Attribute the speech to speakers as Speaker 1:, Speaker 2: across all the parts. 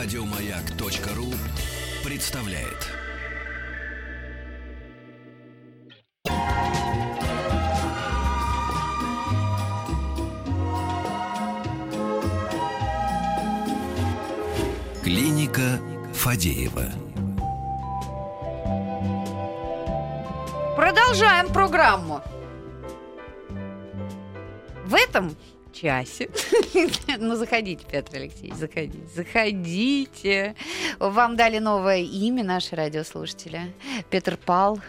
Speaker 1: Радиомаяк.ру представляет. Клиника Фадеева.
Speaker 2: Продолжаем программу. В этом часе. ну, заходите, Петр Алексеевич, заходите. Заходите. Вам дали новое имя, наши радиослушатели. Петр Пал.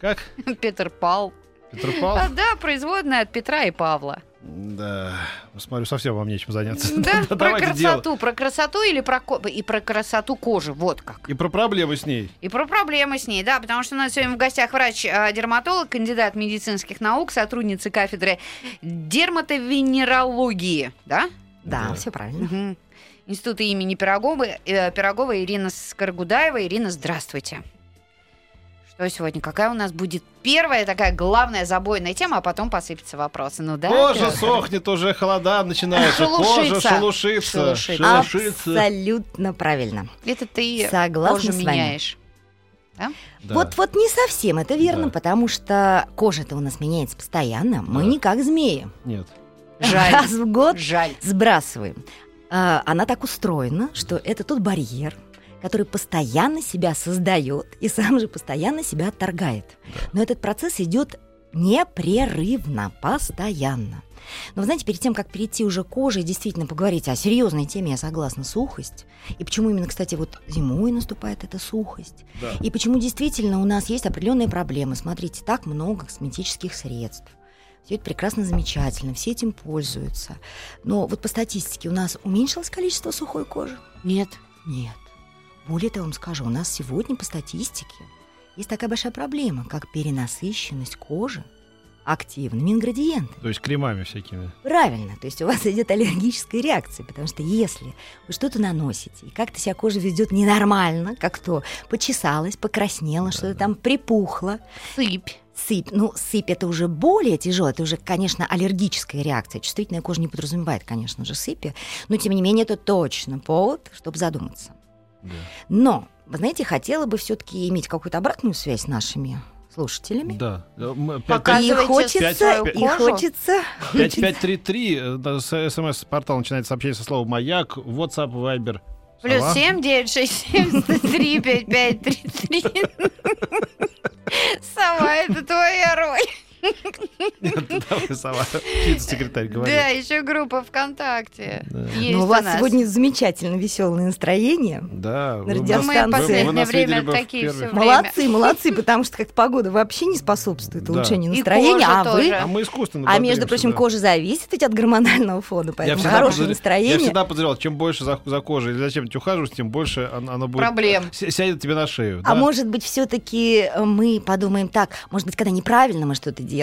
Speaker 3: Как?
Speaker 2: Петр Пал.
Speaker 3: Петр Пал?
Speaker 2: А, да, производная от Петра и Павла.
Speaker 3: Да, смотрю, совсем вам нечем заняться.
Speaker 2: Да, про красоту.
Speaker 3: дело.
Speaker 2: Про красоту или про ко- и про красоту кожи. Вот как.
Speaker 3: И про проблемы с ней.
Speaker 2: И про проблемы с ней, да, потому что у нас сегодня в гостях врач-дерматолог, кандидат медицинских наук, сотрудница кафедры дерматовенерологии, да?
Speaker 4: Да,
Speaker 3: Да.
Speaker 4: все правильно.
Speaker 2: Мгм. Института имени Пирогова, э, Пирогова Ирина Скоргудаева. Ирина, здравствуйте. Что сегодня? Какая у нас будет первая такая главная забойная тема, а потом посыпятся вопросы. Ну да?
Speaker 3: Кожа
Speaker 2: Петр?
Speaker 3: сохнет, уже холода начинаются. Кожа
Speaker 2: Шелушится.
Speaker 3: шелушится.
Speaker 2: Шелушится.
Speaker 3: Шелушится.
Speaker 4: Абсолютно правильно.
Speaker 2: Это ты
Speaker 4: Согласна
Speaker 2: кожу
Speaker 4: с вами.
Speaker 2: меняешь.
Speaker 3: Да.
Speaker 4: Вот, вот не совсем это верно,
Speaker 3: Да.
Speaker 4: потому что кожа-то у нас меняется постоянно. Мы
Speaker 3: Да.
Speaker 4: не как змеи.
Speaker 3: Нет.
Speaker 2: Жаль.
Speaker 4: Раз в год
Speaker 2: Жаль.
Speaker 4: сбрасываем. А, она так устроена, что это тот барьер, который постоянно себя создает и сам же постоянно себя отторгает. Но этот процесс идет непрерывно, постоянно. Но вы знаете, перед тем, как перейти уже к коже и действительно поговорить о серьезной теме, я согласна, сухость. И почему именно, кстати, вот зимой наступает эта сухость.
Speaker 3: Да.
Speaker 4: И почему действительно у нас есть определенные проблемы. Смотрите, так много косметических средств. Все это прекрасно, замечательно, все этим пользуются. Но вот по статистике у нас уменьшилось количество сухой кожи?
Speaker 2: Нет.
Speaker 4: Нет. Более того, вам скажу, у нас сегодня по статистике есть такая большая проблема, как перенасыщенность кожи активными ингредиентами.
Speaker 3: То есть кремами всякими.
Speaker 4: Правильно, то есть у вас идет аллергическая реакция, потому что если вы что-то наносите, и как-то себя кожа ведет ненормально, как то почесалась, покраснела, что-то там припухло,
Speaker 2: Сыпь.
Speaker 4: сыпь, ну, сыпь это уже более тяжело, это уже, конечно, аллергическая реакция. Чувствительная кожа не подразумевает, конечно же, сыпи, но тем не менее это точно повод, чтобы задуматься.
Speaker 3: Да.
Speaker 4: Но, вы знаете, хотела бы все-таки иметь какую-то обратную связь с нашими слушателями.
Speaker 3: Да. М, пять-
Speaker 2: Пока-
Speaker 4: И
Speaker 2: Показывайте
Speaker 4: хочется,
Speaker 2: свою
Speaker 4: и
Speaker 2: кожу.
Speaker 4: хочется.
Speaker 3: 5533, э, да, с- смс-портал начинает сообщение со словом «Маяк», WhatsApp, Viber.
Speaker 2: Плюс
Speaker 3: Сова.
Speaker 2: семь, девять, шесть, семь, три, пять, пять, три, три. Сова, это твоя роль.
Speaker 3: Птица-секретарь говорит.
Speaker 2: Да, еще группа ВКонтакте.
Speaker 4: Ну, у вас сегодня замечательно веселое настроение.
Speaker 3: Да.
Speaker 2: Мы последнее время такие время.
Speaker 4: Молодцы, молодцы, потому что как погода вообще не способствует улучшению настроения, а вы...
Speaker 3: А мы искусственно
Speaker 4: А между прочим, кожа зависит ведь от гормонального фона, поэтому хорошее настроение.
Speaker 3: Я всегда подозревал, чем больше за, кожей или зачем-нибудь ухаживаешь, тем больше оно, оно будет...
Speaker 2: Проблем.
Speaker 3: ся- Сядет тебе на шею.
Speaker 4: А может быть, все-таки мы подумаем так, может быть, когда неправильно мы что-то делаем.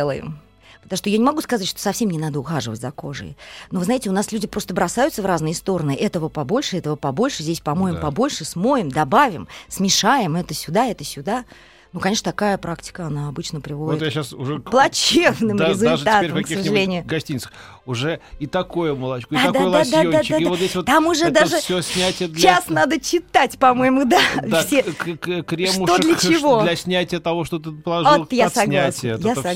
Speaker 4: Потому что я не могу сказать, что совсем не надо ухаживать за кожей. Но вы знаете, у нас люди просто бросаются в разные стороны. Этого побольше, этого побольше, здесь помоем
Speaker 3: Да.
Speaker 4: побольше, смоем, добавим, смешаем это сюда, это сюда. Ну, конечно, такая практика, она обычно приводит
Speaker 3: Вот я сейчас уже...
Speaker 4: к плачевным
Speaker 3: Да- даже
Speaker 4: результатам,
Speaker 3: в
Speaker 4: к сожалению.
Speaker 3: гастиницах уже и такое молочко, и
Speaker 4: А,
Speaker 3: такой
Speaker 4: да, да, да,
Speaker 3: лосьончик,
Speaker 4: да,
Speaker 3: и
Speaker 4: да.
Speaker 3: вот здесь вот
Speaker 4: Там уже
Speaker 3: это
Speaker 4: даже
Speaker 3: все снятие для...
Speaker 4: Час надо читать, по-моему, да.
Speaker 3: Да,
Speaker 4: Все.
Speaker 3: к- к- кремушек
Speaker 4: для чего?
Speaker 3: для снятия того, что ты положил
Speaker 4: Вот я
Speaker 3: под
Speaker 4: согласна,
Speaker 3: снятие.
Speaker 4: я согласна,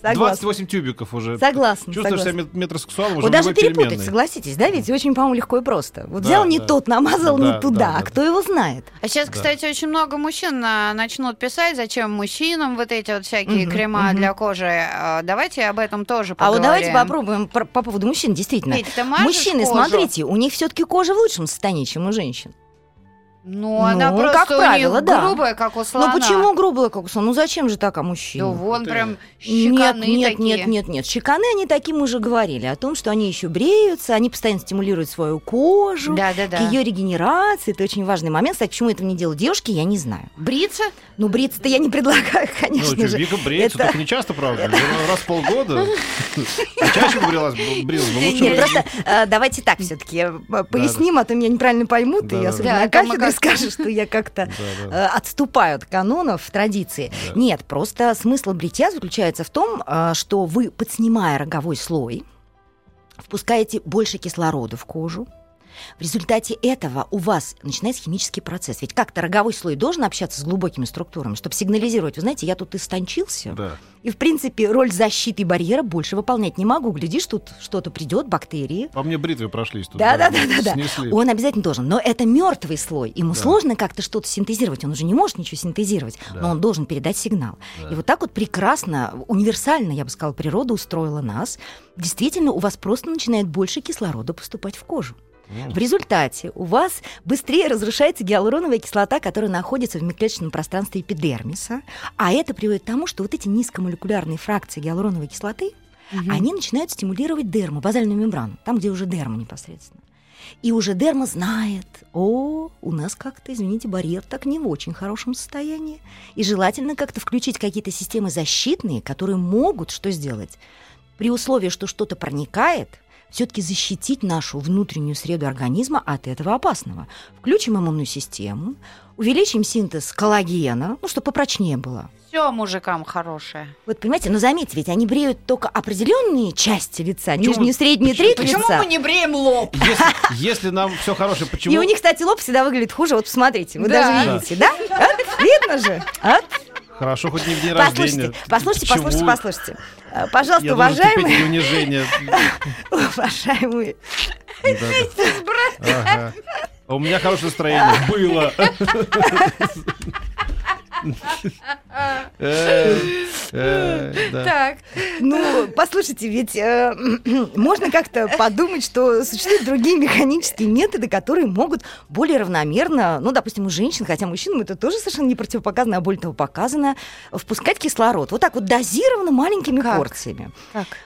Speaker 4: согласна.
Speaker 3: 28 тюбиков уже.
Speaker 4: Согласна,
Speaker 3: Чувствуешь
Speaker 4: согласна.
Speaker 3: себя мет- метросексуалом уже
Speaker 4: Вот
Speaker 3: в
Speaker 4: даже перепутать,
Speaker 3: пельменной.
Speaker 4: согласитесь, да, ведь очень, по-моему, легко и просто. Вот
Speaker 3: Да,
Speaker 4: взял не
Speaker 3: да.
Speaker 4: тот, намазал
Speaker 3: Да,
Speaker 4: не туда,
Speaker 3: да,
Speaker 4: а
Speaker 3: да.
Speaker 4: кто его знает?
Speaker 2: А сейчас, кстати, очень много мужчин а, начнут писать, зачем мужчинам вот эти вот всякие
Speaker 4: Мгм,
Speaker 2: крема
Speaker 4: мгм.
Speaker 2: для кожи. А, Давайте об этом тоже
Speaker 4: А
Speaker 2: поговорим.
Speaker 4: вот давайте попробуем про- по поводу мужчин, действительно. Мужчины,
Speaker 2: кожу?
Speaker 4: смотрите, у них все-таки кожа в лучшем состоянии, чем у женщин.
Speaker 2: Ну, она
Speaker 4: Ну,
Speaker 2: просто
Speaker 4: как
Speaker 2: у
Speaker 4: правило, да.
Speaker 2: грубая, как у слона.
Speaker 4: Ну почему грубо как у слона? Ну зачем же так, а мужчины?
Speaker 2: Да вон
Speaker 3: Ты-
Speaker 2: прям
Speaker 4: Нет,
Speaker 2: щеканы
Speaker 4: нет,
Speaker 2: такие.
Speaker 4: нет, нет, нет. Щеканы они такие, мы уже говорили, о том, что они еще бреются, они постоянно стимулируют свою кожу,
Speaker 2: Да, да, да.
Speaker 4: к ее регенерации. Это очень важный момент. Кстати, почему этого не делают девушки, я не знаю.
Speaker 2: Бриться?
Speaker 4: Ну, бриться-то я не предлагаю,
Speaker 3: Ну,
Speaker 4: конечно
Speaker 3: чё,
Speaker 4: же.
Speaker 3: Вика бреется,
Speaker 4: Это-
Speaker 3: только не часто, правда. Раз в полгода. А чаще бы брилась, брилась бы лучше.
Speaker 4: Нет, просто э, давайте так все-таки поясним, а то меня неправильно поймут, и
Speaker 3: да,
Speaker 4: особенно на кафедре скажут, что я как-то э, отступаю от канонов, традиции. Нет, просто смысл бритья заключается в том, э, что вы, подснимая роговой слой, впускаете больше кислорода в кожу, В результате этого у вас начинается химический процесс. Ведь как-то роговой слой должен общаться с глубокими структурами, чтобы сигнализировать, вы знаете, я тут истончился,
Speaker 3: Да.
Speaker 4: и, в принципе, роль защиты и барьера больше выполнять не могу. Глядишь, тут что-то придет, бактерии.
Speaker 3: По мне бритвы прошлись тут.
Speaker 4: Да, да, да, да, да.
Speaker 3: Снесли.
Speaker 4: Он обязательно должен. Но это мертвый слой. Ему
Speaker 3: Да.
Speaker 4: сложно как-то что-то синтезировать. Он уже не может ничего синтезировать,
Speaker 3: Да.
Speaker 4: но он должен передать сигнал.
Speaker 3: Да.
Speaker 4: И вот так вот прекрасно, универсально, я бы сказала, природа устроила нас. Действительно, у вас просто начинает больше кислорода поступать в кожу. В результате у вас быстрее разрушается гиалуроновая кислота, которая находится в межклеточном пространстве эпидермиса. А это приводит к тому, что вот эти низкомолекулярные фракции гиалуроновой кислоты,
Speaker 2: Мгм.
Speaker 4: они начинают стимулировать дерму, базальную мембрану, там, где уже дерма непосредственно. И уже дерма знает, о, у нас как-то, извините, барьер так не в очень хорошем состоянии. И желательно как-то включить какие-то системы защитные, которые могут что сделать? При условии, что что-то проникает, все-таки защитить нашу внутреннюю среду организма от этого опасного. Включим иммунную систему, увеличим синтез коллагена, ну, чтобы попрочнее было.
Speaker 2: Все мужикам хорошее.
Speaker 4: Вот понимаете, но заметьте, ведь они бреют только определенные части лица,
Speaker 3: Почему-
Speaker 4: нижнюю, среднюю
Speaker 3: почему-
Speaker 4: треть
Speaker 2: Почему
Speaker 4: лица.
Speaker 2: мы не бреем лоб?
Speaker 3: Если, если нам все хорошее, почему...
Speaker 4: И у них, кстати, лоб всегда выглядит хуже. Вот посмотрите, вы
Speaker 2: Да.
Speaker 4: даже видите, да? Вот, видно же. Вот.
Speaker 3: Хорошо, хоть не в день
Speaker 4: Послушайте,
Speaker 3: рождения.
Speaker 4: послушайте,
Speaker 3: Почему?
Speaker 4: послушайте, послушайте. Э, Пожалуйста,
Speaker 3: Я
Speaker 4: уважаемые,
Speaker 3: эти унижения.
Speaker 4: уважаемые.
Speaker 3: Ага. А У меня хорошее настроение было.
Speaker 2: Так.
Speaker 4: Ну, послушайте, ведь э, можно как-то подумать, что существуют другие механические методы, которые могут более равномерно, ну, допустим, у женщин, хотя мужчинам это тоже совершенно не противопоказано, а более того показано, впускать кислород. Вот так вот дозированно маленькими порциями.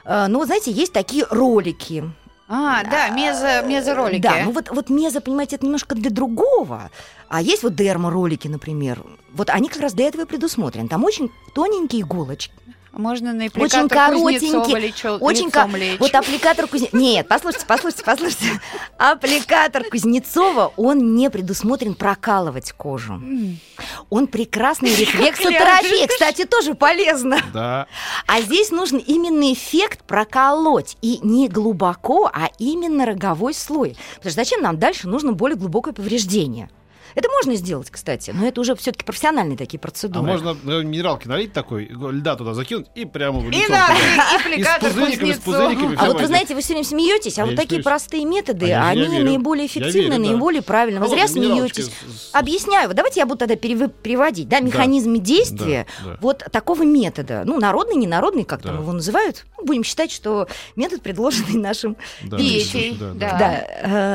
Speaker 4: Э, Ну, знаете, есть такие ролики.
Speaker 2: А, да, мезо, мезоролики.
Speaker 4: Да, ну вот, вот мезо, понимаете, это немножко для другого. А есть вот дерморолики, например. Вот они как раз для этого и предусмотрены. Там очень тоненькие иголочки.
Speaker 2: Можно на
Speaker 4: Очень
Speaker 2: аппликатор
Speaker 4: коротенький,
Speaker 2: Кузнецова лечо-
Speaker 4: Очень
Speaker 2: лицом
Speaker 4: ко-
Speaker 2: лечь.
Speaker 4: Вот аппликатор Кузнецова... Нет, послушайте, послушайте, послушайте. Аппликатор Кузнецова, он не предусмотрен прокалывать кожу. Он прекрасный рефлексотерапия, кстати, тоже полезно.
Speaker 3: Да.
Speaker 4: А здесь нужен именно эффект проколоть. И не глубоко, а именно роговой слой. Потому что зачем нам дальше нужно более глубокое повреждение? Это можно сделать, кстати, но это уже все-таки профессиональные такие процедуры.
Speaker 3: А можно э, минералки налить такой, льда туда закинуть и прямо в
Speaker 2: И
Speaker 3: лицо.
Speaker 2: да,
Speaker 3: туда.
Speaker 2: и
Speaker 3: И с пузыриками, с пузыриками.
Speaker 4: А вот вы знаете, вы сегодня смеетесь, а
Speaker 3: Я
Speaker 4: вот такие
Speaker 3: смеюсь.
Speaker 4: простые методы,
Speaker 3: А
Speaker 4: они
Speaker 3: верю.
Speaker 4: наиболее эффективны,
Speaker 3: верю, да.
Speaker 4: наиболее правильно. Вы зря смеетесь. Объясняю. Давайте я буду тогда перев- переводить. Да, механизм действия
Speaker 3: Да, да.
Speaker 4: вот такого метода. Ну, народный, ненародный, как там его называют. Ну, будем считать, что метод, предложенный нашим
Speaker 3: Да,
Speaker 2: Петей,
Speaker 3: да,
Speaker 2: да.
Speaker 3: да.
Speaker 4: да.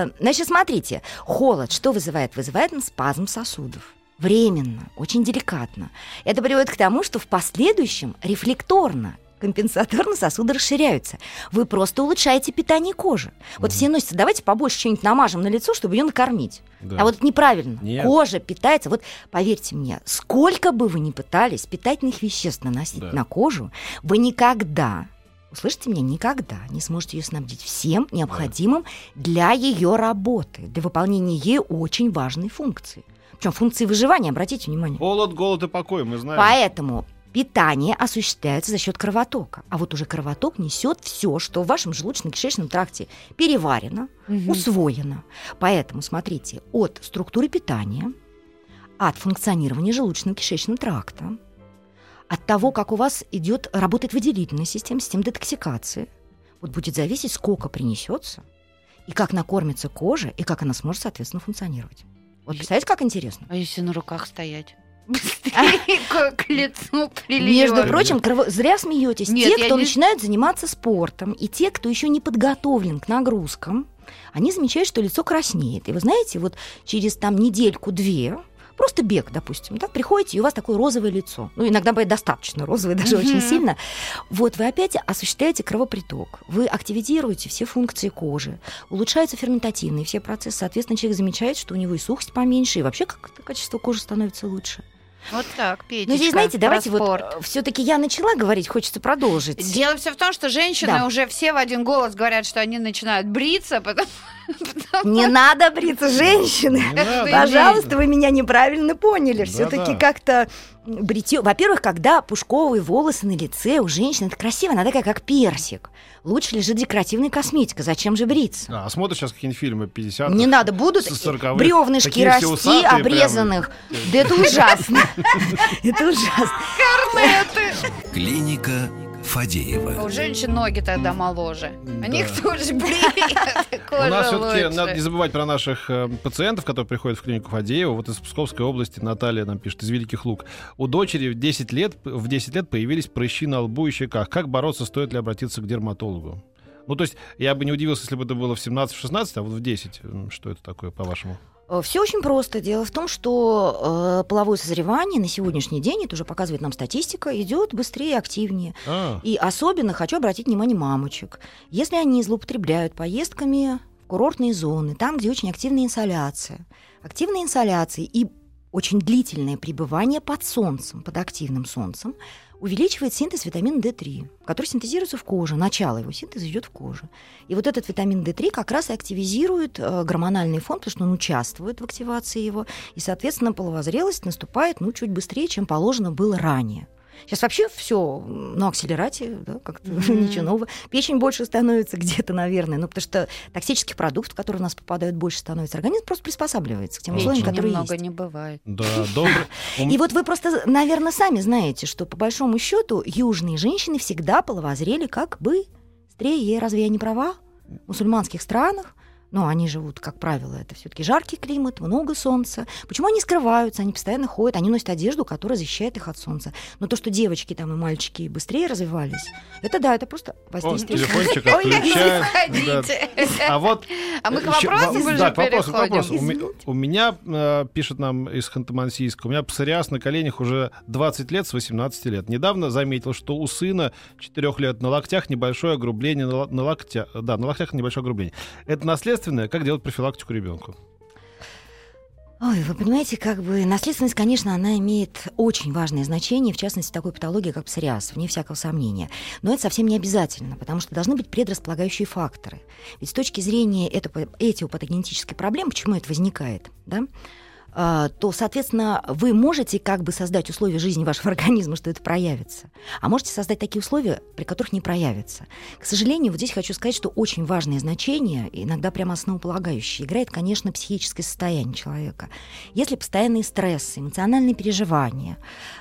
Speaker 4: э, Значит, смотрите, холод что вызывает? Вызывает он спазм сосудов. Временно, очень деликатно. Это приводит к тому, что в последующем рефлекторно компенсаторно сосуды расширяются. Вы просто улучшаете питание кожи. Вот все носятся, давайте побольше что-нибудь намажем на лицо, чтобы ее накормить.
Speaker 3: Да.
Speaker 4: А вот это неправильно.
Speaker 3: Нет.
Speaker 4: Кожа питается. Вот поверьте мне, сколько бы вы ни пытались питательных веществ наносить
Speaker 3: Да.
Speaker 4: на кожу, вы никогда, услышите меня, никогда не сможете ее снабдить всем необходимым для ее работы, для выполнения ей очень важной функции. Причем функции выживания, обратите внимание.
Speaker 3: Холод, голод и покой, мы знаем.
Speaker 4: Поэтому питание осуществляется за счет кровотока. А вот уже кровоток несет все, что в вашем желудочно-кишечном тракте переварено,
Speaker 2: Мгм.
Speaker 4: усвоено. Поэтому смотрите, от структуры питания, от функционирования желудочно-кишечного тракта, от того, как у вас идет, работает выделительная система, система детоксикации, вот будет зависеть, сколько принесется, и как накормится кожа, и как она сможет, соответственно, функционировать. Вот представляете, как интересно?
Speaker 2: А если на руках стоять? Быстрее к лицу прилива.
Speaker 4: Между прочим, крово- зря смеетесь.
Speaker 2: Нет,
Speaker 4: те, кто
Speaker 2: не-
Speaker 4: начинают заниматься спортом, и те, кто еще не подготовлен к нагрузкам, они замечают, что лицо краснеет. И вы знаете, вот через там недельку-две, просто бег, допустим, да, приходите, и у вас такое розовое лицо. Ну, иногда бывает достаточно розовое, даже очень
Speaker 2: Мгм.
Speaker 4: сильно. Вот вы опять осуществляете кровоприток, вы активизируете все функции кожи, улучшаются ферментативные все процессы. Соответственно, человек замечает, что у него и сухость поменьше, и вообще как-то качество кожи становится лучше.
Speaker 2: Вот так, Петечка,
Speaker 4: Ну, здесь, знаете, давайте
Speaker 2: спорт.
Speaker 4: вот все-таки я начала говорить, хочется продолжить.
Speaker 2: Дело все в том, что женщины
Speaker 4: Да.
Speaker 2: уже все в один голос говорят, что они начинают бриться, потому
Speaker 4: Не надо бриться, женщины. Пожалуйста, вы меня неправильно поняли. Все-таки как-то бритье. Во-первых, когда пушковые волосы на лице у женщины, это красиво, она такая, как персик. Лучше лежит декоративная косметика. Зачем же бриться?
Speaker 3: А, смотришь сейчас какие-нибудь фильмы 50
Speaker 4: Не надо, будут
Speaker 3: с 40-х.
Speaker 4: бревнышки расти,
Speaker 3: прям.
Speaker 4: обрезанных. Да это ужасно. Это ужасно.
Speaker 1: Клиника
Speaker 2: У
Speaker 1: Фадеева.
Speaker 2: женщин ноги тогда моложе. У
Speaker 3: Да.
Speaker 2: них тоже бреет,
Speaker 3: У нас все-таки надо не забывать про наших э, пациентов, которые приходят в клинику Фадеева. Вот из Псковской области Наталья нам пишет, из Великих Луг. У дочери в 10 лет, в 10 лет появились прыщи на лбу и щеках. Как бороться, стоит ли обратиться к дерматологу? Ну, то есть, я бы не удивился, если бы это было в 17-16, а вот в 10. М, Что это такое, по-вашему?
Speaker 4: Все очень просто. Дело в том, что э, половое созревание на сегодняшний день, это уже показывает нам статистика, идет быстрее и активнее.
Speaker 3: А,
Speaker 4: И особенно хочу обратить внимание мамочек. Если они злоупотребляют поездками в курортные зоны, там, где очень активная инсоляция, активная инсоляция и очень длительное пребывание под солнцем, под активным солнцем, увеличивает синтез витамина D3, который синтезируется в коже. Начало его синтеза идет в коже. И вот этот витамин D3 как раз и активизирует э, гормональный фон, потому что он участвует в активации его. И, соответственно, половозрелость наступает ну, чуть быстрее, чем положено было ранее. Сейчас вообще все на акселерате, да, как-то
Speaker 2: Мгм.
Speaker 4: ничего нового. Печень больше становится где-то, наверное, ну, потому что токсических продуктов, которые у нас попадают, больше становится. Организм просто приспосабливается к тем условиям,
Speaker 3: Печени
Speaker 4: которые
Speaker 2: Немного
Speaker 4: есть.
Speaker 2: не бывает.
Speaker 3: да, добрый.
Speaker 4: И вот вы просто, наверное, сами знаете, что по большому счету южные женщины всегда половозрели как бы быстрее. Разве я не права? В мусульманских странах но они живут, как правило, это все-таки жаркий климат, много солнца. Почему они скрываются? Они постоянно ходят, они носят одежду, которая защищает их от солнца. Но то, что девочки там и мальчики быстрее развивались, это да, это просто воздействие.
Speaker 3: телефончик
Speaker 2: заходите.
Speaker 3: А вот
Speaker 2: А мы к
Speaker 3: Ещё
Speaker 2: вопросам
Speaker 3: во-
Speaker 2: уже
Speaker 3: да, вопросу,
Speaker 2: переходим.
Speaker 3: вопросу. У, меня, э, пишет нам из Ханты-Мансийска, у меня псориаз на коленях уже 20 лет с 18 лет. Недавно заметил, что у сына 4 лет на локтях небольшое огрубление на, на локтя, да, на локтях небольшое огрубление. Это наследственное? Как делать профилактику ребенку?
Speaker 4: Ой, вы понимаете, как бы наследственность, конечно, она имеет очень важное значение, в частности, такой патологии, как псориаз, вне всякого сомнения. Но это совсем не обязательно, потому что должны быть предрасполагающие факторы. Ведь с точки зрения этого, этиопатогенетической проблемы, почему это возникает, да, то, соответственно, вы можете как бы создать условия жизни вашего организма, что это проявится, а можете создать такие условия, при которых не проявится. К сожалению, вот здесь хочу сказать, что очень важное значение, иногда прямо основополагающее, играет, конечно, психическое состояние человека. Если постоянные стрессы, эмоциональные переживания,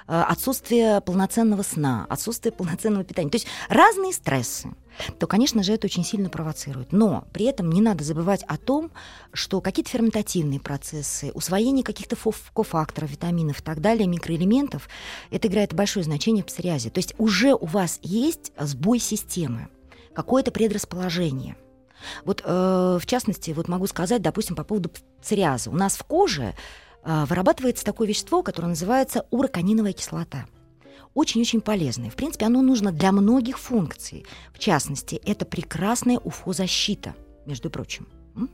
Speaker 4: э, отсутствие полноценного сна, отсутствие полноценного питания, то есть разные стрессы, то, конечно же, это очень сильно провоцирует. Но при этом не надо забывать о том, что какие-то ферментативные процессы, усвоение каких-то кофакторов, витаминов и так далее, микроэлементов, это играет большое значение в псориазе. То есть уже у вас есть сбой системы, какое-то предрасположение. Вот, э, в частности, вот могу сказать, допустим, по поводу псориаза. У нас в коже э, вырабатывается такое вещество, которое называется уроканиновая кислота очень-очень полезное. В принципе, оно нужно для многих функций. В частности, это прекрасная УФО-защита, между прочим. М?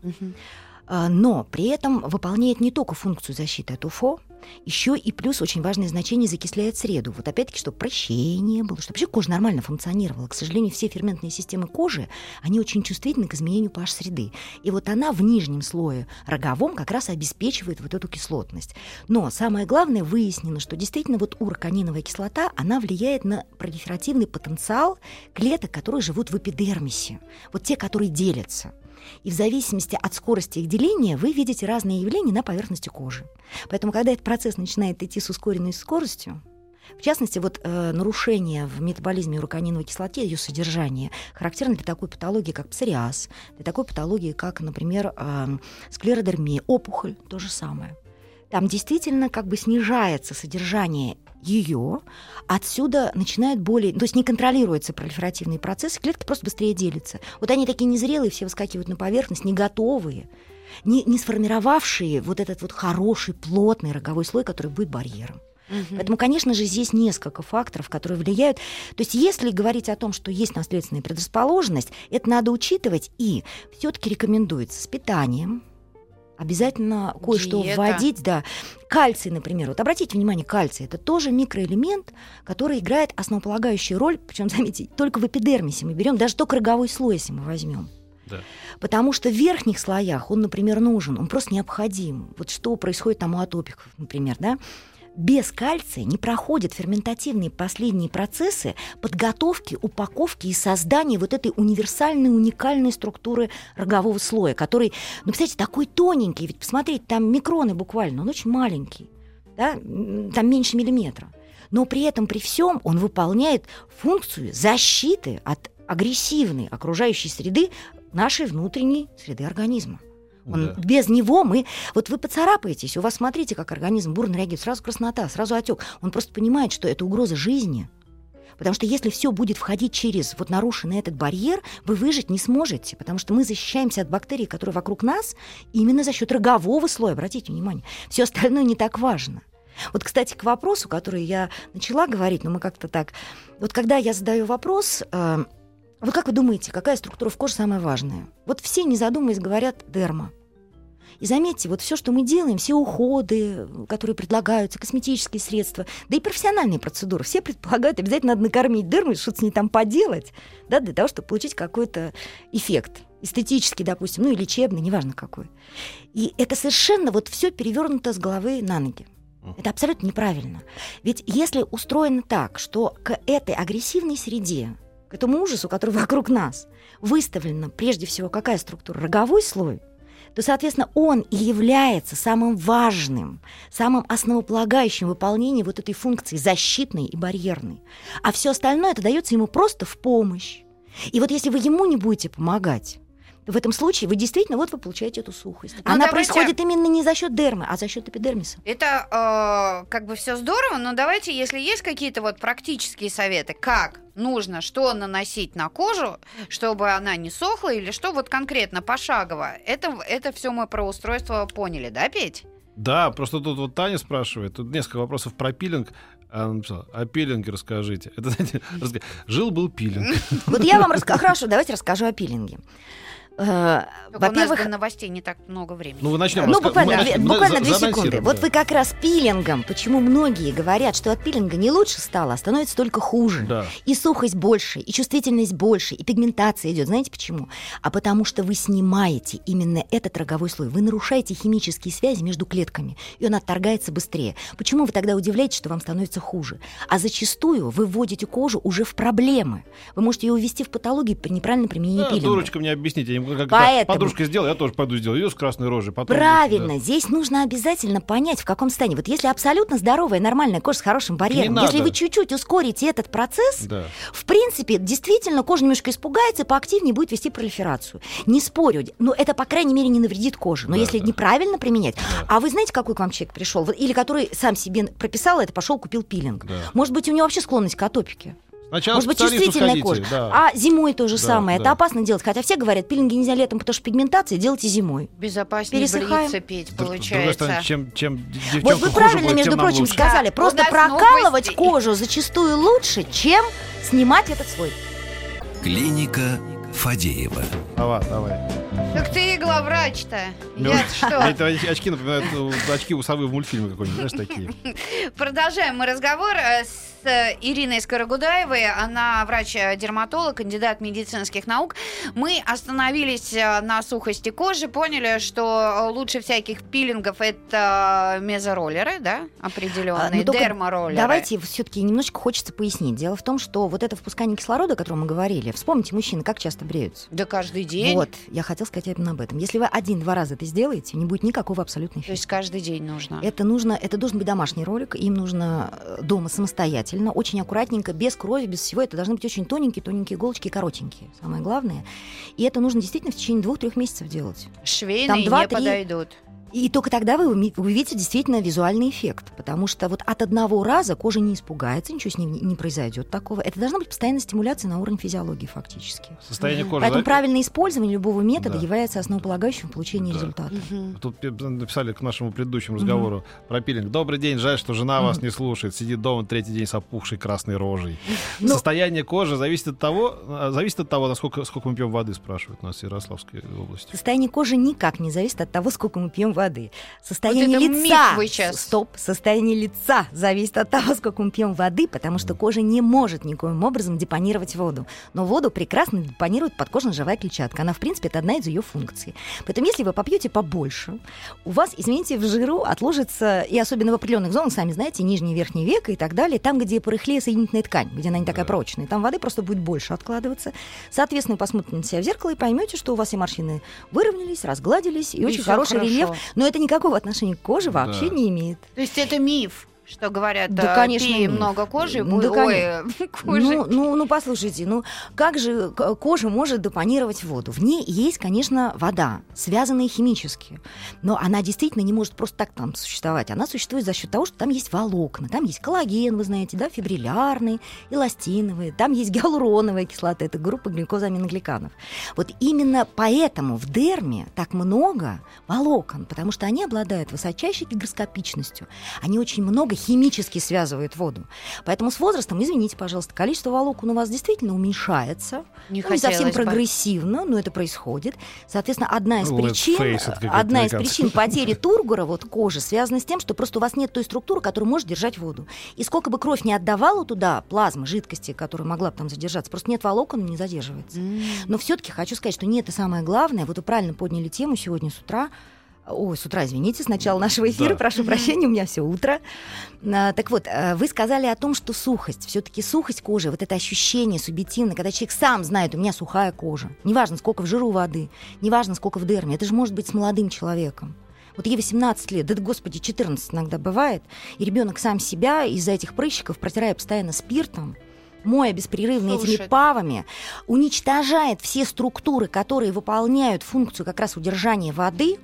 Speaker 4: А, Но при этом выполняет не только функцию защиты от УФО, еще и плюс очень важное значение закисляет среду. Вот опять-таки, чтобы прощения не было, чтобы вообще кожа нормально функционировала. К сожалению, все ферментные системы кожи, они очень чувствительны к изменению pH-среды. И вот она в нижнем слое роговом как раз обеспечивает вот эту кислотность. Но самое главное, выяснено, что действительно вот уроканиновая кислота, она влияет на пролиферативный потенциал клеток, которые живут в эпидермисе. Вот те, которые делятся. И в зависимости от скорости их деления вы видите разные явления на поверхности кожи. Поэтому, когда этот процесс начинает идти с ускоренной скоростью, в частности, вот э, нарушение в метаболизме уроканиновой кислоты, ее содержание, характерно для такой патологии, как псориаз, для такой патологии, как, например, э, склеродермия, опухоль, то же самое. Там действительно как бы снижается содержание ее, отсюда начинает более, то есть не контролируется пролиферативный процесс, клетки просто быстрее делятся. Вот они такие незрелые, все выскакивают на поверхность, не готовые, не, не сформировавшие вот этот вот хороший, плотный роговой слой, который будет барьером.
Speaker 2: Мгм.
Speaker 4: Поэтому, конечно же, здесь несколько факторов, которые влияют. То есть, если говорить о том, что есть наследственная предрасположенность, это надо учитывать и все-таки рекомендуется с питанием, обязательно кое-что
Speaker 2: Диета.
Speaker 4: вводить, да. Кальций, например. Вот обратите внимание, кальций это тоже микроэлемент, который играет основополагающую роль, причем, заметьте, только в эпидермисе мы берем, даже только роговой слой, если мы возьмем.
Speaker 3: Да.
Speaker 4: Потому что в верхних слоях он, например, нужен, он просто необходим. Вот что происходит там у атопиков, например, да? Без кальция не проходят ферментативные последние процессы подготовки, упаковки и создания вот этой универсальной, уникальной структуры рогового слоя, который, ну, кстати, такой тоненький, ведь посмотрите, там микроны буквально, он очень маленький, да? там меньше миллиметра. Но при этом, при всем, он выполняет функцию защиты от агрессивной окружающей среды нашей внутренней среды организма. Он,
Speaker 3: Да.
Speaker 4: Без него мы... Вот вы поцарапаетесь, у вас, смотрите, как организм бурно реагирует. Сразу краснота, сразу отек. Он просто понимает, что это угроза жизни. Потому что если все будет входить через вот нарушенный этот барьер, вы выжить не сможете, потому что мы защищаемся от бактерий, которые вокруг нас, именно за счет рогового слоя. Обратите внимание, все остальное не так важно. Вот, кстати, к вопросу, который я начала говорить, но мы как-то так... Вот когда я задаю вопрос, э, вы как вы думаете, какая структура в коже самая важная? Вот все, не задумываясь, говорят дерма. И заметьте, вот все, что мы делаем, все уходы, которые предлагаются, косметические средства, да и профессиональные процедуры, все предполагают, обязательно надо накормить дерму и что-то с ней там поделать, да, для того, чтобы получить какой-то эффект эстетический, допустим, ну и лечебный, неважно какой. И это совершенно вот все перевернуто с головы на ноги. Это абсолютно неправильно. Ведь если устроено так, что к этой агрессивной среде, к этому ужасу, который вокруг нас, выставлена прежде всего какая структура? Роговой слой, то, соответственно, он и является самым важным, самым основополагающим в выполнении вот этой функции защитной и барьерной. А все остальное это дается ему просто в помощь. И вот если вы ему не будете помогать, в этом случае вы действительно, вот вы получаете эту сухость. Она
Speaker 2: давайте-
Speaker 4: происходит именно не за счет дермы, а за счет эпидермиса.
Speaker 2: Это э, как бы все здорово, но давайте, если есть какие-то вот практические советы, как нужно, что наносить на кожу, чтобы она не сохла, или что вот конкретно пошагово. Это, это все мы про устройство поняли, да, Петь?
Speaker 3: Да, просто тут вот Таня спрашивает, тут несколько вопросов про пилинг. Она написала, о пилинге расскажите. Это, знаете, жил-был пилинг.
Speaker 4: Вот я вам расскажу. Хорошо, давайте расскажу о пилинге. Э,
Speaker 2: Только у нас
Speaker 4: Во-первых,
Speaker 2: новостей не так много времени.
Speaker 3: Ну, вы начнем.
Speaker 4: Ну, буквально,
Speaker 3: мы
Speaker 4: две,
Speaker 3: начнем, мы
Speaker 4: буквально две секунды. Вот вы как раз пилингом, почему многие говорят, что от пилинга не лучше стало, а становится только хуже.
Speaker 3: Да.
Speaker 4: И сухость больше, и чувствительность больше, и пигментация идет. Знаете почему? А потому что вы снимаете именно этот роговой слой. Вы нарушаете химические связи между клетками, и он отторгается быстрее. Почему вы тогда удивляетесь, что вам становится хуже? А зачастую вы вводите кожу уже в проблемы. Вы можете ее увести в патологию при неправильном применении
Speaker 3: Да,
Speaker 4: пилинга.
Speaker 3: дурочка мне объясните. Я им как
Speaker 4: Поэтому-
Speaker 3: подружка сделала, я тоже пойду сделаю. Ее с красной рожей. Потом,
Speaker 4: Правильно,
Speaker 3: да.
Speaker 4: здесь нужно обязательно понять, в каком состоянии. Вот если абсолютно здоровая, нормальная кожа с хорошим барьером,
Speaker 3: Не
Speaker 4: если
Speaker 3: надо.
Speaker 4: вы чуть-чуть ускорите этот процесс,
Speaker 3: Да.
Speaker 4: в принципе, действительно, кожа немножко испугается и поактивнее будет вести пролиферацию. Не спорю, но это, по крайней мере, не навредит коже. Но
Speaker 3: Да,
Speaker 4: если
Speaker 3: да.
Speaker 4: неправильно применять, а вы знаете, какой к вам человек пришел? Или который сам себе прописал это, пошел, купил пилинг.
Speaker 3: Да.
Speaker 4: Может быть, у него вообще склонность к атопике.
Speaker 3: Сначала
Speaker 4: Может быть, чувствительная
Speaker 3: сходите,
Speaker 4: кожа.
Speaker 3: да.
Speaker 4: А зимой то же
Speaker 3: Да,
Speaker 4: самое.
Speaker 3: да.
Speaker 4: Это опасно делать. Хотя все говорят, пилинги нельзя летом, потому что пигментация, делайте зимой.
Speaker 2: Безопаснее
Speaker 4: Пересыхаем.
Speaker 2: бриться, Петь, получается.
Speaker 3: стороны, чем, чем
Speaker 4: Вот вы правильно,
Speaker 3: будет,
Speaker 4: между прочим,
Speaker 3: лучше.
Speaker 4: сказали.
Speaker 2: Да,
Speaker 4: Просто прокалывать
Speaker 2: новости.
Speaker 4: кожу зачастую лучше, чем снимать этот слой.
Speaker 1: Клиника Фадеева.
Speaker 3: Давай, давай.
Speaker 2: Так ты и главврач-то.
Speaker 3: Ну,
Speaker 2: Я что?
Speaker 3: Это очки напоминают очки у совы в мультфильме какой-нибудь, знаешь, такие.
Speaker 2: Продолжаем мы разговор э, с э, Ириной Скорогудаевой. Она врач-дерматолог, кандидат медицинских наук. Мы остановились э, на сухости кожи, поняли, что лучше всяких пилингов это мезороллеры, да, определенные,
Speaker 4: А, ну,
Speaker 2: дермороллеры.
Speaker 4: Давайте все-таки немножечко хочется пояснить. Дело в том, что вот это впускание кислорода, о котором мы говорили, вспомните, мужчины как часто бреются.
Speaker 2: Да каждый день.
Speaker 4: Вот, я хотела сказать именно об этом. Если вы один-два раза это сделаете, не будет никакого абсолютно
Speaker 2: То
Speaker 4: эффекта.
Speaker 2: есть каждый день нужно.
Speaker 4: Это нужно, это должен быть домашний ролик, им нужно э, дома самостоятельно, очень аккуратненько, без крови, без всего. Это должны быть очень тоненькие, тоненькие иголочки, коротенькие, самое главное. И это нужно действительно в течение двух-трех месяцев делать.
Speaker 2: Швейные
Speaker 4: Там
Speaker 2: не
Speaker 4: два-три-
Speaker 2: подойдут.
Speaker 4: И только тогда вы увидите действительно визуальный эффект, потому что вот от одного раза кожа не испугается, ничего с ней не, произойдет такого. Это должна быть постоянная стимуляция на уровне физиологии фактически.
Speaker 3: Состояние кожи.
Speaker 4: Поэтому
Speaker 3: да?
Speaker 4: правильное использование любого метода
Speaker 3: Да.
Speaker 4: является основополагающим в получении
Speaker 3: Да.
Speaker 4: результата.
Speaker 2: Мгм.
Speaker 3: Тут пи- написали к нашему предыдущему разговору про пилинг. Добрый день, жаль, что жена вас не слушает. Сидит дома третий день с опухшей красной рожей.
Speaker 4: Ну-
Speaker 3: Состояние кожи зависит от того, а, зависит от того, насколько сколько мы пьем воды, спрашивают нас в Ярославской области.
Speaker 4: Состояние кожи никак не зависит от того, сколько мы пьем воды. Состояние
Speaker 2: Вот
Speaker 4: лица.
Speaker 2: миф вы щас.
Speaker 4: Стоп. Состояние лица зависит от того, сколько мы пьем воды, потому что кожа не может никоим образом депонировать воду. Но воду прекрасно депонирует подкожно-живая клетчатка. Она, в принципе, это одна из ее функций. Поэтому, если вы попьете побольше, у вас, извините, в жиру отложится, и особенно в определенных зонах, сами знаете, нижний и верхний век и так далее, там, где порыхлее соединительная ткань, где она не такая
Speaker 3: Да.
Speaker 4: прочная, там воды просто будет больше откладываться. Соответственно, вы посмотрите на себя в зеркало и поймете, что у вас и морщины выровнялись, разгладились, и,
Speaker 2: И
Speaker 4: очень хороший
Speaker 2: хорошо.
Speaker 4: рельеф. Но это никакого отношения к коже вообще
Speaker 3: Да.
Speaker 4: не имеет.
Speaker 2: То есть это миф, что говорят,
Speaker 4: Да,
Speaker 2: э,
Speaker 4: конечно,
Speaker 2: пей много кожи,
Speaker 4: Ну, да,
Speaker 2: ой, кожи.
Speaker 4: Ну, ну, ну, послушайте, ну как же кожа может депонировать воду? В ней есть, конечно, вода, связанная химически, но она действительно не может просто так там существовать. Она существует за счет того, что там есть волокна, там есть коллаген, вы знаете, да, фибриллярный, эластиновый, там есть гиалуроновая кислота, это группа глюкозаминогликанов. Вот именно поэтому в дерме так много волокон, потому что они обладают высочайшей гигроскопичностью, они очень много химически связывают воду. Поэтому с возрастом, извините, пожалуйста, количество волокон у вас действительно уменьшается.
Speaker 2: Не
Speaker 4: Ну, не совсем прогрессивно, но это происходит. Соответственно, одна из
Speaker 3: Let's
Speaker 4: причин, одна из причин потери тургора вот кожи связана с тем, что просто у вас нет той структуры, которая может держать воду. И сколько бы кровь не отдавала туда, плазмы, жидкости, которая могла бы там задержаться, просто нет волокон, не задерживается.
Speaker 2: М.
Speaker 4: Но все-таки хочу сказать, что не это самое главное. Вот вы правильно подняли тему сегодня с утра. Ой, с утра, извините, с начала нашего эфира,
Speaker 3: Да.
Speaker 4: прошу прощения, у меня все утро. А, Так вот, э, вы сказали о том, что сухость, все-таки сухость кожи, вот это ощущение субъективное, когда человек сам знает, у меня сухая кожа. Неважно, сколько в жиру воды, неважно, сколько в дерме, это же может быть с молодым человеком. Вот ей 18 лет, да, господи, 14 иногда бывает, и ребенок сам себя из-за этих прыщиков, протирая постоянно спиртом, моя беспрерывно этими павами, уничтожает все структуры, которые выполняют функцию как раз удержания воды,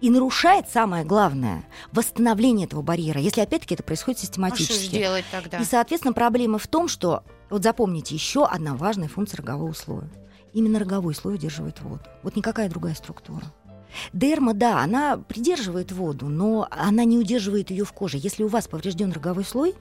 Speaker 4: и нарушает самое главное восстановление этого барьера, если опять-таки это происходит
Speaker 2: А что ж
Speaker 4: систематически.
Speaker 2: делать тогда?
Speaker 4: И, соответственно, проблема в том, что, вот запомните, еще одна важная функция рогового слоя. Именно роговой слой удерживает воду. Вот никакая другая структура. Дерма, да, она придерживает воду, но она не удерживает ее в коже. Если у вас поврежден роговой слой,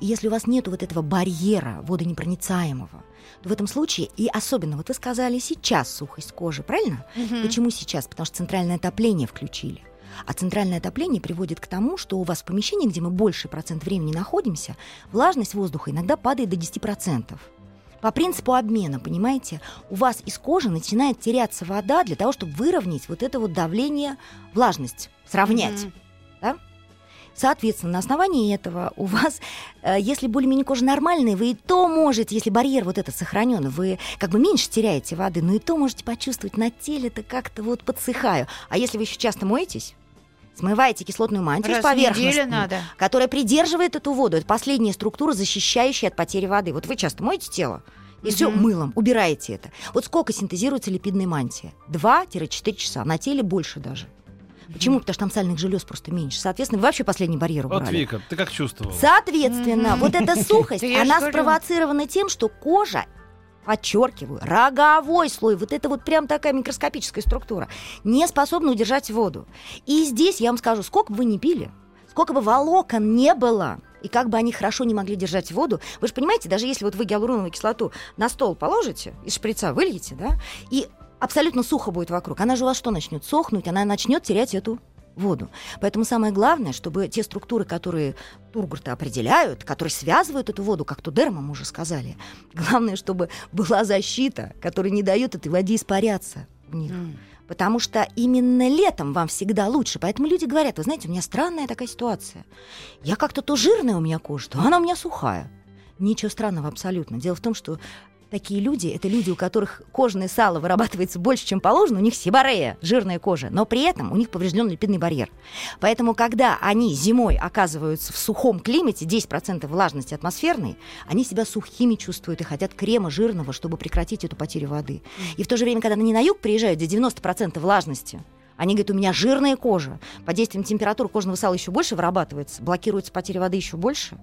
Speaker 4: и если у вас нет вот этого барьера водонепроницаемого, то в этом случае, и особенно, вот вы сказали, сейчас сухость кожи, правильно?
Speaker 2: Мгм.
Speaker 4: Почему сейчас? Потому что центральное отопление включили. А центральное отопление приводит к тому, что у вас в помещении, где мы больший процент времени находимся, влажность воздуха иногда падает до 10%. По принципу обмена, понимаете, у вас из кожи начинает теряться вода для того, чтобы выровнять вот это вот давление, влажность, сравнять.
Speaker 2: Мгм.
Speaker 4: Соответственно, на основании этого у вас, э, если более-менее кожа нормальная, вы и то можете, если барьер вот этот сохранен, вы как бы меньше теряете воды, но и то можете почувствовать на теле-то как-то вот подсыхаю. А если вы еще часто моетесь, смываете кислотную мантию
Speaker 2: Раз
Speaker 4: с поверхности,
Speaker 2: надо.
Speaker 4: которая придерживает эту воду. Это последняя структура, защищающая от потери воды. Вот вы часто моете тело, и все мылом, убираете это. Вот сколько синтезируется липидная мантия? 2-4 часа, на теле больше даже. Почему? Потому что там сальных желез просто меньше. Соответственно, вы вообще последний барьер
Speaker 3: Вот,
Speaker 4: убрали.
Speaker 3: Вика, ты как чувствовала?
Speaker 4: Соответственно, вот эта сухость, она спровоцирована тем, что кожа подчеркиваю, роговой слой, вот это вот прям такая микроскопическая структура, не способна удержать воду. И здесь я вам скажу, сколько бы вы ни пили, сколько бы волокон не было, и как бы они хорошо не могли держать воду, вы же понимаете, даже если вот вы гиалуроновую кислоту на стол положите, из шприца выльете, да, и абсолютно сухо будет вокруг, она же у вас что начнет? Сохнуть, она начнет терять эту воду. Поэтому самое главное, чтобы те структуры, которые Тургурта определяют, которые связывают эту воду, как Тудерма, мы уже сказали, главное, чтобы была защита, которая не дает этой воде испаряться в них.
Speaker 2: М.
Speaker 4: Потому что именно летом вам всегда лучше. Поэтому люди говорят, вы знаете, у меня странная такая ситуация. Я как-то то жирная у меня кожа, то она у меня сухая. Ничего странного абсолютно. Дело в том, что такие люди, это люди, у которых кожное сало вырабатывается больше, чем положено, у них сибарея, жирная кожа, но при этом у них поврежден липидный барьер. Поэтому, когда они зимой оказываются в сухом климате, 10% влажности атмосферной, они себя сухими чувствуют и хотят крема жирного, чтобы прекратить эту потерю воды. И в то же время, когда они на юг приезжают, где 90% влажности, они говорят, у меня жирная кожа. Под действием температуры кожного сала еще больше вырабатывается, блокируется потеря воды еще больше.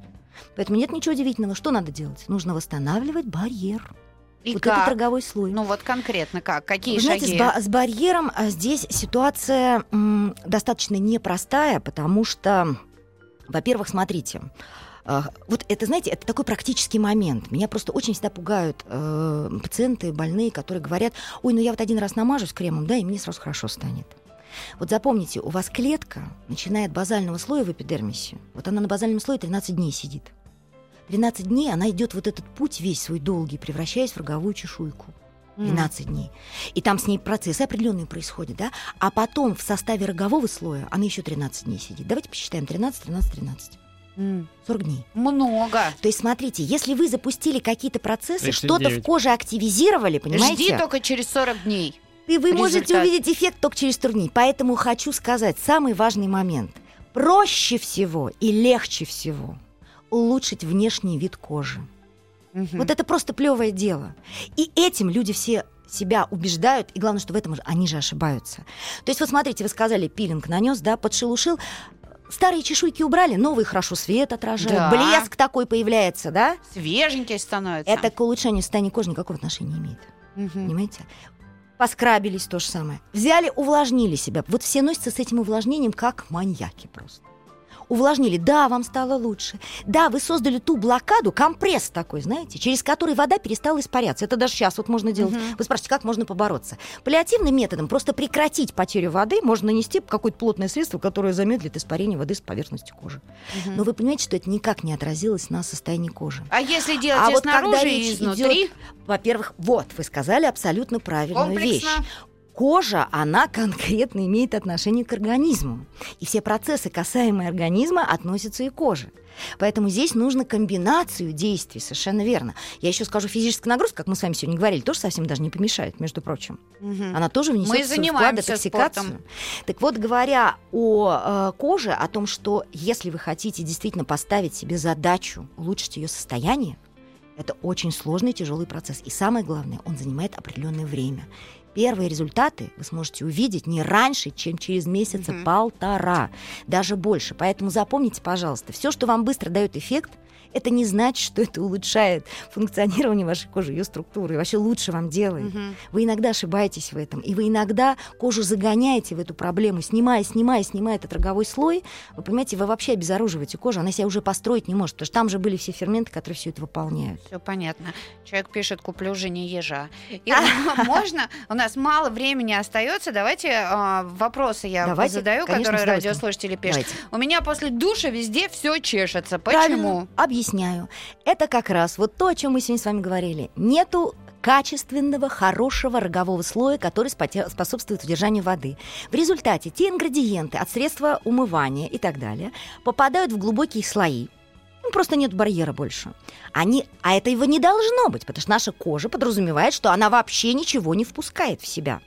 Speaker 4: Поэтому нет ничего удивительного. Что надо делать? Нужно восстанавливать барьер.
Speaker 2: И
Speaker 4: вот
Speaker 2: как?
Speaker 4: этот роговой слой.
Speaker 2: Ну вот конкретно как? Какие
Speaker 4: Вы знаете,
Speaker 2: шаги?
Speaker 4: с, ба- с барьером а, здесь ситуация м, достаточно непростая, потому что, во-первых, смотрите, а, вот это, знаете, это такой практический момент. Меня просто очень всегда пугают э, пациенты, больные, которые говорят, ой, ну я вот один раз намажусь кремом, да, и мне сразу хорошо станет. Вот запомните, у вас клетка начинает базального слоя в эпидермисе. Вот она на базальном слое 13 дней сидит. 13 дней она идет вот этот путь весь свой долгий, превращаясь в роговую чешуйку. 12 дней. И там с ней процессы определенные происходят, да? А потом в составе рогового слоя она еще 13 дней сидит. Давайте посчитаем. 13, 13, 13.
Speaker 2: М,
Speaker 4: 40 дней.
Speaker 2: Много.
Speaker 4: То есть, смотрите, если вы запустили какие-то процессы,
Speaker 3: 39.
Speaker 4: что-то в коже активизировали, понимаете?
Speaker 2: Жди только через 40 дней.
Speaker 4: И вы можете
Speaker 2: результат.
Speaker 4: увидеть эффект только через турни. Поэтому хочу сказать самый важный момент. Проще всего и легче всего улучшить внешний вид кожи.
Speaker 2: Мгм.
Speaker 4: Вот это просто плевое дело. И этим люди все себя убеждают, и главное, что в этом же они же ошибаются. То есть вот смотрите, вы сказали, пилинг нанес, да, подшелушил, старые чешуйки убрали, новые хорошо свет отражают,
Speaker 2: Да.
Speaker 4: блеск такой появляется, да?
Speaker 2: Свеженький становится.
Speaker 4: Это к улучшению состояния кожи никакого отношения не имеет.
Speaker 2: Мгм.
Speaker 4: Понимаете? Поскрабились то же самое. Взяли, увлажнили себя. Вот все носятся с этим увлажнением как маньяки просто. Увлажнили, да, вам стало лучше. Да, вы создали ту блокаду, компресс такой, знаете, через который вода перестала испаряться. Это даже сейчас вот можно делать.
Speaker 2: Мгм.
Speaker 4: Вы спрашиваете, как можно побороться? Паллиативным методом просто прекратить потерю воды можно нанести какое-то плотное средство, которое замедлит испарение воды с поверхности кожи.
Speaker 2: Мгм.
Speaker 4: Но вы понимаете, что это никак не отразилось на состоянии кожи.
Speaker 2: А если делать
Speaker 4: А
Speaker 2: и
Speaker 4: вот когда
Speaker 2: снаружи, и
Speaker 4: речь
Speaker 2: изнутри,
Speaker 4: идет, во-первых, вот, вы сказали абсолютно правильную вещь. Кожа, она конкретно имеет отношение к организму. И все процессы, касаемые организма, относятся и к коже. Поэтому здесь нужно комбинацию действий, совершенно верно. Я еще скажу, физическая нагрузка, как мы с вами сегодня говорили, тоже совсем даже не помешает, между прочим.
Speaker 2: Мгм.
Speaker 4: Она тоже внесет
Speaker 2: Мы
Speaker 4: свой вклад детоксикацию.
Speaker 2: спортом.
Speaker 4: Так вот, говоря о э, коже, о том, что если вы хотите действительно поставить себе задачу улучшить ее состояние, это очень сложный, тяжелый процесс. И самое главное, он занимает определенное время. Первые результаты вы сможете увидеть не раньше, чем через месяца
Speaker 2: Мгм.
Speaker 4: полтора, даже больше. Поэтому запомните, пожалуйста, все, что вам быстро дает эффект, это не значит, что это улучшает функционирование вашей кожи, ее структуры, и вообще лучше вам делает.
Speaker 2: Мгм.
Speaker 4: Вы иногда ошибаетесь в этом, и вы иногда кожу загоняете в эту проблему, снимая, снимая, снимая этот роговой слой. Вы понимаете, вы вообще обезоруживаете кожу, она себя уже построить не может, потому что там же были все ферменты, которые все это выполняют.
Speaker 2: Все понятно. Человек пишет, куплю жене ежа. И можно? У нас мало времени остается. Давайте а, вопросы я задаю, которые радиослушатели пишут. У меня после душа везде все чешется. Почему?
Speaker 4: Объясняю. Это как раз вот то, о чем мы сегодня с вами говорили. Нету качественного, хорошего рогового слоя, который способствует удержанию воды. В результате те ингредиенты от средства умывания и так далее попадают в глубокие слои. Ну, просто нет барьера больше. Они, а это его не должно быть, потому что наша кожа подразумевает, что она вообще ничего не впускает в себя.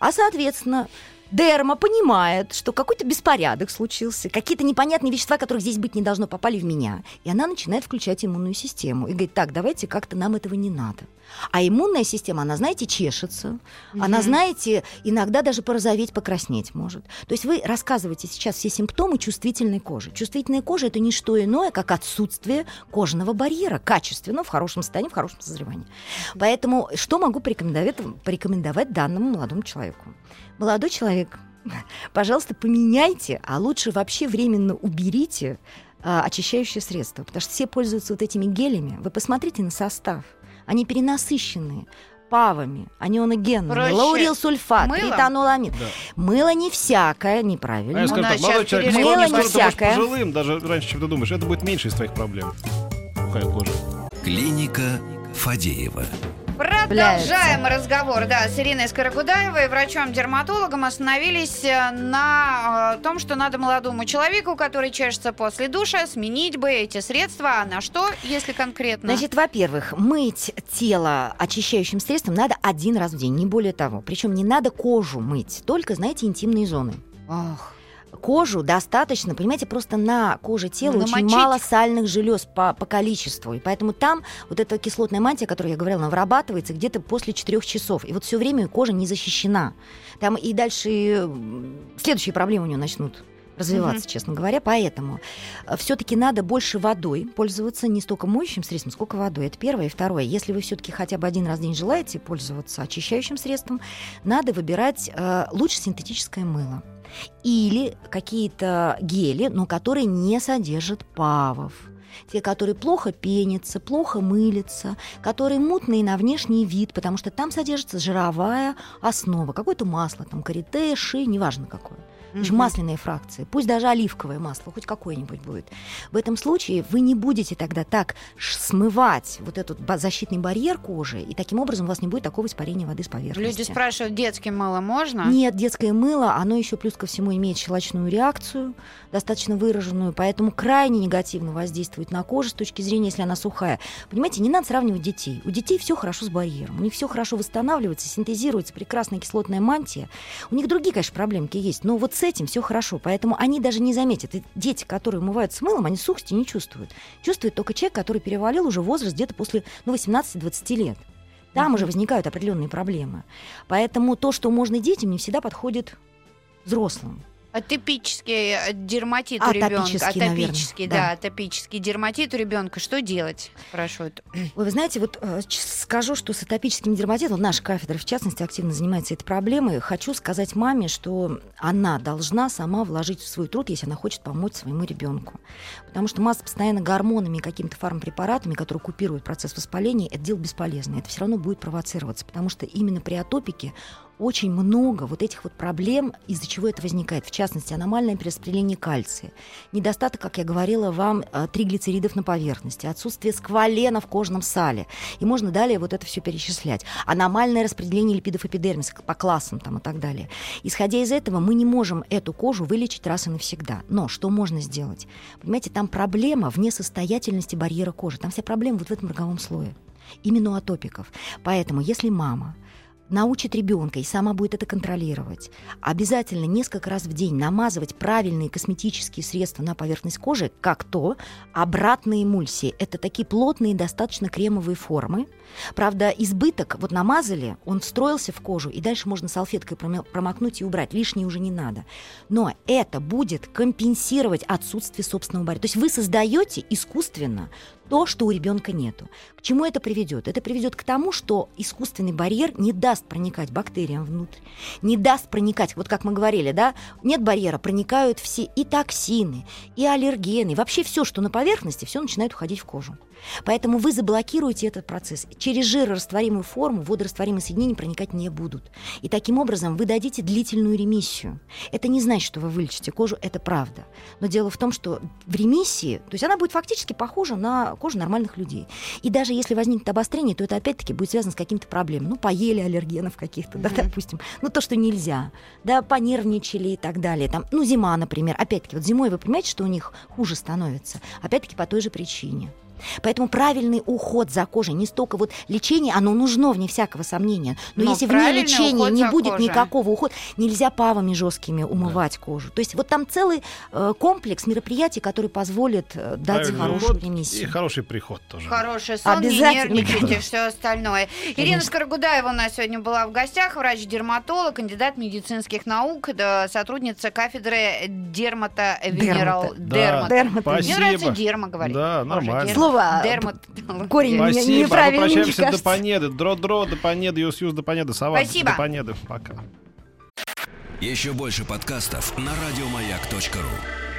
Speaker 4: А, соответственно, дерма понимает, что какой-то беспорядок случился, какие-то непонятные вещества, которых здесь быть не должно, попали в меня. И она начинает включать иммунную систему. И говорит, так, давайте как-то нам этого не надо. А иммунная система, она, знаете, чешется. Она,
Speaker 2: Мгм.
Speaker 4: знаете, иногда даже порозоветь, покраснеть может. То есть вы рассказываете сейчас все симптомы чувствительной кожи. Чувствительная кожа – это не что иное, как отсутствие кожного барьера, качественно, в хорошем состоянии, в хорошем созревании. Поэтому что могу порекомендовать, порекомендовать данному молодому человеку? Молодой человек, пожалуйста, поменяйте, а лучше вообще временно уберите а, очищающее средство, потому что все пользуются вот этими гелями. Вы посмотрите на состав. Они перенасыщенные павами, анионогенными,
Speaker 2: Проще
Speaker 4: лаурилсульфат,
Speaker 2: мылом?
Speaker 4: тританоламид.
Speaker 3: Да.
Speaker 4: Мыло не всякое,
Speaker 3: А я
Speaker 4: неправильно.
Speaker 3: скажу так, молодой человек, скоро, ты будешь
Speaker 4: всякое.
Speaker 3: пожилым, даже раньше, чем ты думаешь, это будет меньше из твоих проблем. Сухая кожа.
Speaker 1: Клиника Фадеева.
Speaker 2: Продолжаем разговор, да, с Ириной Скорогудаевой, врачом-дерматологом. Остановились э, на э, том, что надо молодому человеку, который чешется после душа, сменить бы эти средства. А на что, если конкретно?
Speaker 4: Значит, во-первых, мыть тело очищающим средством надо один раз в день, не более того. Причем не надо кожу мыть, только, знаете, интимные зоны.
Speaker 2: Ох,
Speaker 4: Кожу достаточно, понимаете, просто на коже тела
Speaker 2: Ну,
Speaker 4: очень
Speaker 2: намочить.
Speaker 4: мало сальных желез по, по количеству. И поэтому там вот эта кислотная мантия, о которой я говорила, она вырабатывается где-то после 4 часов. И вот все время кожа не защищена. Там и дальше следующие проблемы у нее начнут развиваться, честно говоря. Поэтому все-таки надо больше водой пользоваться, не столько моющим средством, сколько водой. Это первое. И второе, если вы все-таки хотя бы один раз в день желаете пользоваться очищающим средством, надо выбирать э, лучше синтетическое мыло или какие-то гели, но которые не содержат павов. Те, которые плохо пенятся, плохо мылятся, которые мутные на внешний вид, потому что там содержится жировая основа, какое-то масло, там карите, ши, неважно какое. Угу. Масляные фракции, пусть даже оливковое масло, хоть какое-нибудь будет. В этом случае вы не будете тогда так смывать вот этот защитный барьер кожи, и таким образом у вас не будет такого испарения воды с поверхности.
Speaker 2: Люди спрашивают, детское мыло можно?
Speaker 4: Нет, детское мыло, оно еще плюс ко всему имеет щелочную реакцию, достаточно выраженную, поэтому крайне негативно воздействует на кожу с точки зрения, если она сухая. Понимаете, не надо сравнивать детей. У детей все хорошо с барьером, у них все хорошо восстанавливается, синтезируется прекрасная кислотная мантия. У них другие, конечно, проблемки есть, но вот с этим все хорошо. Поэтому они даже не заметят. И дети, которые умывают с мылом, они сухости не чувствуют. Чувствует только человек, который перевалил уже возраст где-то после ну, 18-20 лет. Там mm-hmm. уже возникают определенные проблемы. Поэтому то, что можно детям, не всегда подходит взрослым.
Speaker 2: Атопический э, дерматит у ребенка. Атопический, да, да, атопический дерматит у ребенка. Что делать? Спрашивают.
Speaker 4: Вы, вы знаете, вот э, скажу, что с атопическим дерматитом наша кафедра, в частности, активно занимается этой проблемой. Хочу сказать маме, что она должна сама вложить в свой труд, если она хочет помочь своему ребенку. Потому что масса постоянно гормонами и какими-то фармпрепаратами, которые купируют процесс воспаления, это дело бесполезное. Это все равно будет провоцироваться, потому что именно при атопике очень много вот этих вот проблем, из-за чего это возникает. В частности, аномальное перераспределение кальция, недостаток, как я говорила вам, э, триглицеридов на поверхности, отсутствие сквалена в кожном сале. И можно далее вот это все перечислять. Аномальное распределение липидов эпидермиса по классам там и так далее. Исходя из этого, мы не можем эту кожу вылечить раз и навсегда. Но что можно сделать? Понимаете, там проблема в несостоятельности барьера кожи. Там вся проблема вот в этом роговом слое именно у атопиков. Поэтому, если мама научит ребенка и сама будет это контролировать. Обязательно несколько раз в день намазывать правильные косметические средства на поверхность кожи, как то обратные эмульсии. Это такие плотные, достаточно кремовые формы. Правда, избыток, вот намазали, он встроился в кожу, и дальше можно салфеткой промокнуть и убрать. Лишнее уже не надо. Но это будет компенсировать отсутствие собственного барьера. То есть вы создаете искусственно то, что у ребенка нету. К чему это приведет? Это приведет к тому, что искусственный барьер не даст проникать бактериям внутрь, не даст проникать, вот как мы говорили, да, нет барьера, проникают все и токсины, и аллергены, вообще все, что на поверхности, все начинает уходить в кожу. Поэтому вы заблокируете этот процесс. Через жирорастворимую форму водорастворимые соединения проникать не будут. И таким образом вы дадите длительную ремиссию. Это не значит, что вы вылечите кожу, это правда. Но дело в том, что в ремиссии, то есть она будет фактически похожа на кожу нормальных людей. И даже если возникнет обострение, то это опять-таки будет связано с какими-то проблемами. Ну, поели аллергенов каких-то, да, допустим. Ну, то, что нельзя. Да, понервничали и так далее. Там, ну, зима, например. Опять-таки, вот зимой вы понимаете, что у них хуже становится. Опять-таки по той же причине. Поэтому правильный уход за кожей, не столько вот лечение, оно нужно, вне всякого сомнения. Но, Но если вне лечения не будет кожей. никакого ухода, нельзя павами жесткими умывать да. кожу. То есть вот там целый э, комплекс мероприятий, который позволит э, дать Правильный хорошую ремиссию.
Speaker 3: И хороший приход тоже.
Speaker 2: Хороший сон, Обязательно. не нервничайте, все остальное. Конечно. Ирина Скоргудаева у нас сегодня была в гостях, врач-дерматолог, кандидат медицинских наук, да, сотрудница кафедры дермата-венерал.
Speaker 3: Дермата. Дермата.
Speaker 2: Мне нравится дерма говорить.
Speaker 3: Да, нормально
Speaker 4: слово Дермат... корень Спасибо. неправильный,
Speaker 3: Мы прощаемся до понеды. Дро-дро, до понеды, юс-юс, до понеды. Сова, Спасибо. до понеды. Пока.
Speaker 1: Еще больше подкастов на радиомаяк.ру